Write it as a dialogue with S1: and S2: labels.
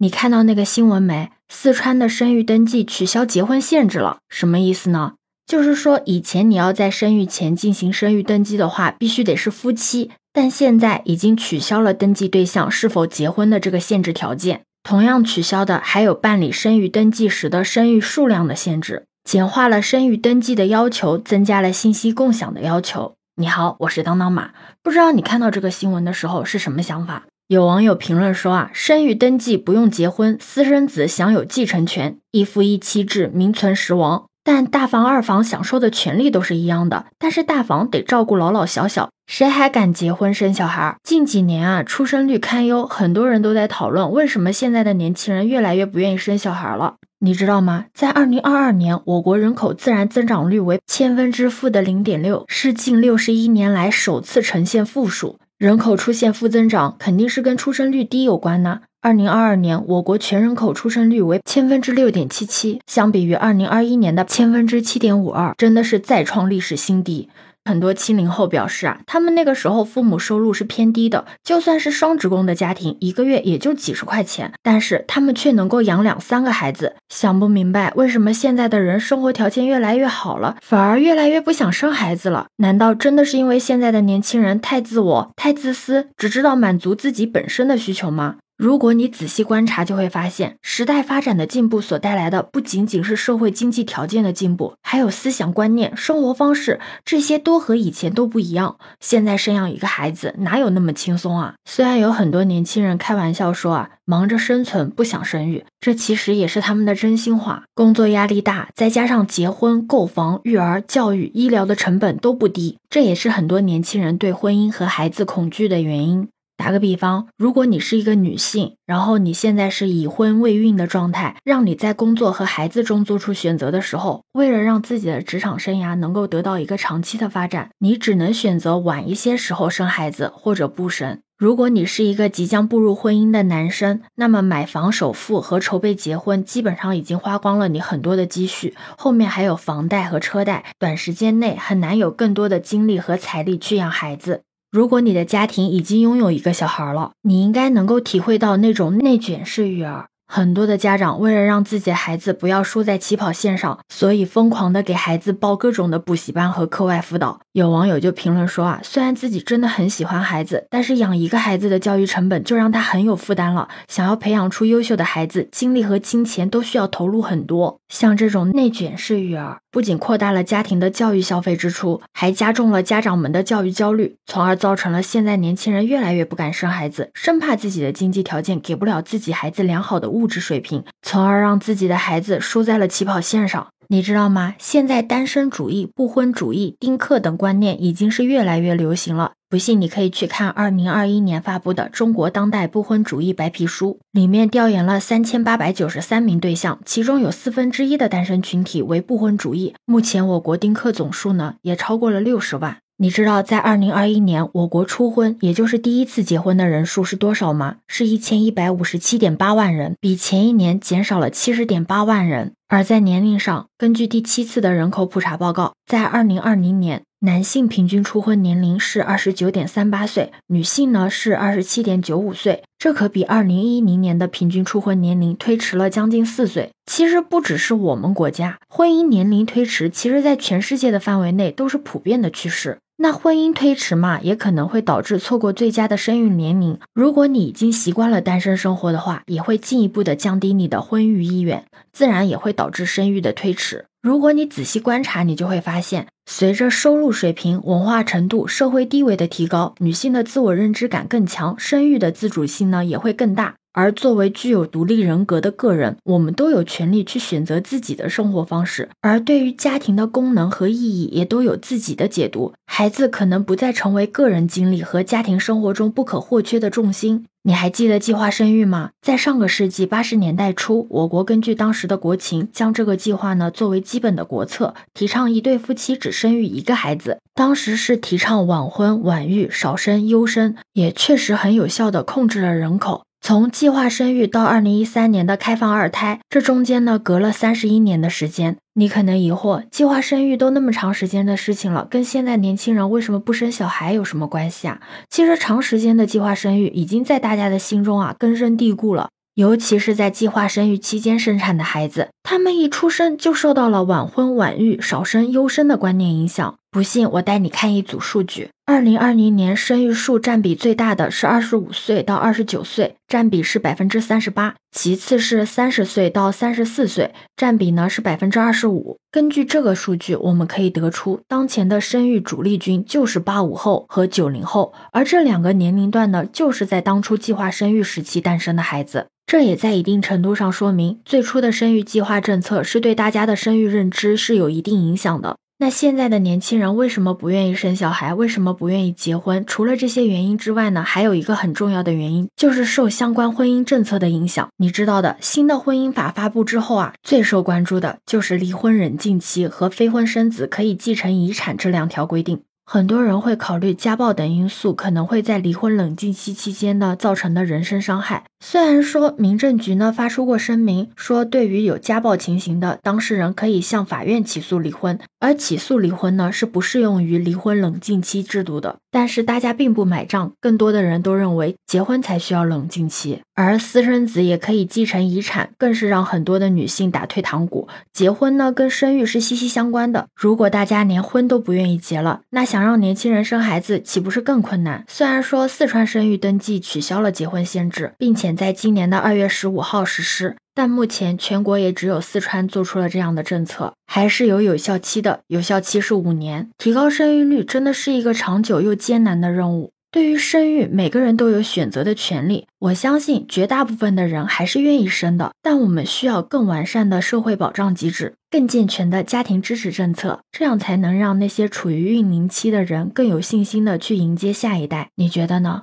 S1: 你看到那个新闻没？四川的生育登记取消结婚限制了，什么意思呢？就是说以前你要在生育前进行生育登记的话，必须得是夫妻，但现在已经取消了登记对象是否结婚的这个限制条件。同样取消的还有办理生育登记时的生育数量的限制，简化了生育登记的要求，增加了信息共享的要求。你好，我是当当马，不知道你看到这个新闻的时候是什么想法？有网友评论说啊，生育登记不用结婚，私生子享有继承权，一夫一妻制名存实亡。但大房二房享受的权利都是一样的，但是大房得照顾老老小小，谁还敢结婚生小孩？近几年啊，出生率堪忧，很多人都在讨论为什么现在的年轻人越来越不愿意生小孩了。你知道吗？在二零二二年，我国人口自然增长率为千分之负的零点六，是近六十一年来首次呈现负数。人口出现负增长，肯定是跟出生率低有关呢。二零二二年，我国全人口出生率为千分之六点七七，相比于二零二一年的千分之七点五二，真的是再创历史新低。很多七零后表示啊，他们那个时候父母收入是偏低的，就算是双职工的家庭，一个月也就几十块钱，但是他们却能够养两三个孩子。想不明白为什么现在的人生活条件越来越好了，反而越来越不想生孩子了？难道真的是因为现在的年轻人太自我、太自私，只知道满足自己本身的需求吗？如果你仔细观察，就会发现，时代发展的进步所带来的不仅仅是社会经济条件的进步，还有思想观念、生活方式，这些都和以前都不一样。现在生养一个孩子哪有那么轻松啊？虽然有很多年轻人开玩笑说啊，忙着生存不想生育，这其实也是他们的真心话。工作压力大，再加上结婚、购房、育儿、教育、医疗的成本都不低，这也是很多年轻人对婚姻和孩子恐惧的原因。打个比方，如果你是一个女性，然后你现在是已婚未孕的状态，让你在工作和孩子中做出选择的时候，为了让自己的职场生涯能够得到一个长期的发展，你只能选择晚一些时候生孩子或者不生。如果你是一个即将步入婚姻的男生，那么买房首付和筹备结婚基本上已经花光了你很多的积蓄，后面还有房贷和车贷，短时间内很难有更多的精力和财力去养孩子。如果你的家庭已经拥有一个小孩了，你应该能够体会到那种内卷式育儿。很多的家长为了让自己的孩子不要输在起跑线上，所以疯狂的给孩子报各种的补习班和课外辅导。有网友就评论说啊，虽然自己真的很喜欢孩子，但是养一个孩子的教育成本就让他很有负担了。想要培养出优秀的孩子，精力和金钱都需要投入很多。像这种内卷式育儿，不仅扩大了家庭的教育消费支出，还加重了家长们的教育焦虑，从而造成了现在年轻人越来越不敢生孩子，生怕自己的经济条件给不了自己孩子良好的物质水平，从而让自己的孩子输在了起跑线上。你知道吗？现在单身主义、不婚主义、丁克等观念已经是越来越流行了。不信，你可以去看二零二一年发布的《中国当代不婚主义白皮书》，里面调研了三千八百九十三名对象，其中有四分之一的单身群体为不婚主义。目前我国丁克总数呢，也超过了六十万。你知道，在二零二一年，我国初婚，也就是第一次结婚的人数是多少吗？是一千一百五十七点八万人，比前一年减少了七十点八万人。而在年龄上，根据第七次的人口普查报告，在二零二零年，男性平均初婚年龄是二十九点三八岁，女性呢是二十七点九五岁，这可比二零一零年的平均初婚年龄推迟了将近四岁。其实不只是我们国家，婚姻年龄推迟，其实在全世界的范围内都是普遍的趋势。那婚姻推迟嘛，也可能会导致错过最佳的生育年龄。如果你已经习惯了单身生活的话，也会进一步的降低你的婚育意愿，自然也会导致生育的推迟。如果你仔细观察，你就会发现，随着收入水平、文化程度、社会地位的提高，女性的自我认知感更强，生育的自主性呢也会更大。而作为具有独立人格的个人，我们都有权利去选择自己的生活方式。而对于家庭的功能和意义，也都有自己的解读。孩子可能不再成为个人经历和家庭生活中不可或缺的重心。你还记得计划生育吗？在上个世纪八十年代初，我国根据当时的国情，将这个计划呢作为基本的国策，提倡一对夫妻只生育一个孩子。当时是提倡晚婚晚育、少生优生，也确实很有效的控制了人口。从计划生育到二零一三年的开放二胎，这中间呢隔了三十一年的时间。你可能疑惑，计划生育都那么长时间的事情了，跟现在年轻人为什么不生小孩有什么关系啊？其实长时间的计划生育已经在大家的心中啊根深蒂固了。尤其是在计划生育期间生产的孩子，他们一出生就受到了晚婚晚育、少生优生的观念影响。不信，我带你看一组数据。二零二零年生育数占比最大的是二十五岁到二十九岁，占比是百分之三十八；其次是三十岁到三十四岁，占比呢是百分之二十五。根据这个数据，我们可以得出，当前的生育主力军就是八五后和九零后，而这两个年龄段呢，就是在当初计划生育时期诞生的孩子。这也在一定程度上说明，最初的生育计划政策是对大家的生育认知是有一定影响的。那现在的年轻人为什么不愿意生小孩？为什么不愿意结婚？除了这些原因之外呢，还有一个很重要的原因，就是受相关婚姻政策的影响。你知道的，新的婚姻法发布之后啊，最受关注的就是离婚冷静期和非婚生子可以继承遗产这两条规定。很多人会考虑家暴等因素可能会在离婚冷静期期间呢造成的人身伤害。虽然说民政局呢发出过声明，说对于有家暴情形的当事人可以向法院起诉离婚，而起诉离婚呢是不适用于离婚冷静期制度的。但是大家并不买账，更多的人都认为结婚才需要冷静期，而私生子也可以继承遗产，更是让很多的女性打退堂鼓。结婚呢跟生育是息息相关的，如果大家连婚都不愿意结了，那想。让年轻人生孩子，岂不是更困难？虽然说四川生育登记取消了结婚限制，并且在今年的二月十五号实施，但目前全国也只有四川做出了这样的政策，还是有有效期的，有效期是五年。提高生育率真的是一个长久又艰难的任务。对于生育，每个人都有选择的权利。我相信绝大部分的人还是愿意生的，但我们需要更完善的社会保障机制，更健全的家庭支持政策，这样才能让那些处于孕龄期的人更有信心的去迎接下一代。你觉得呢？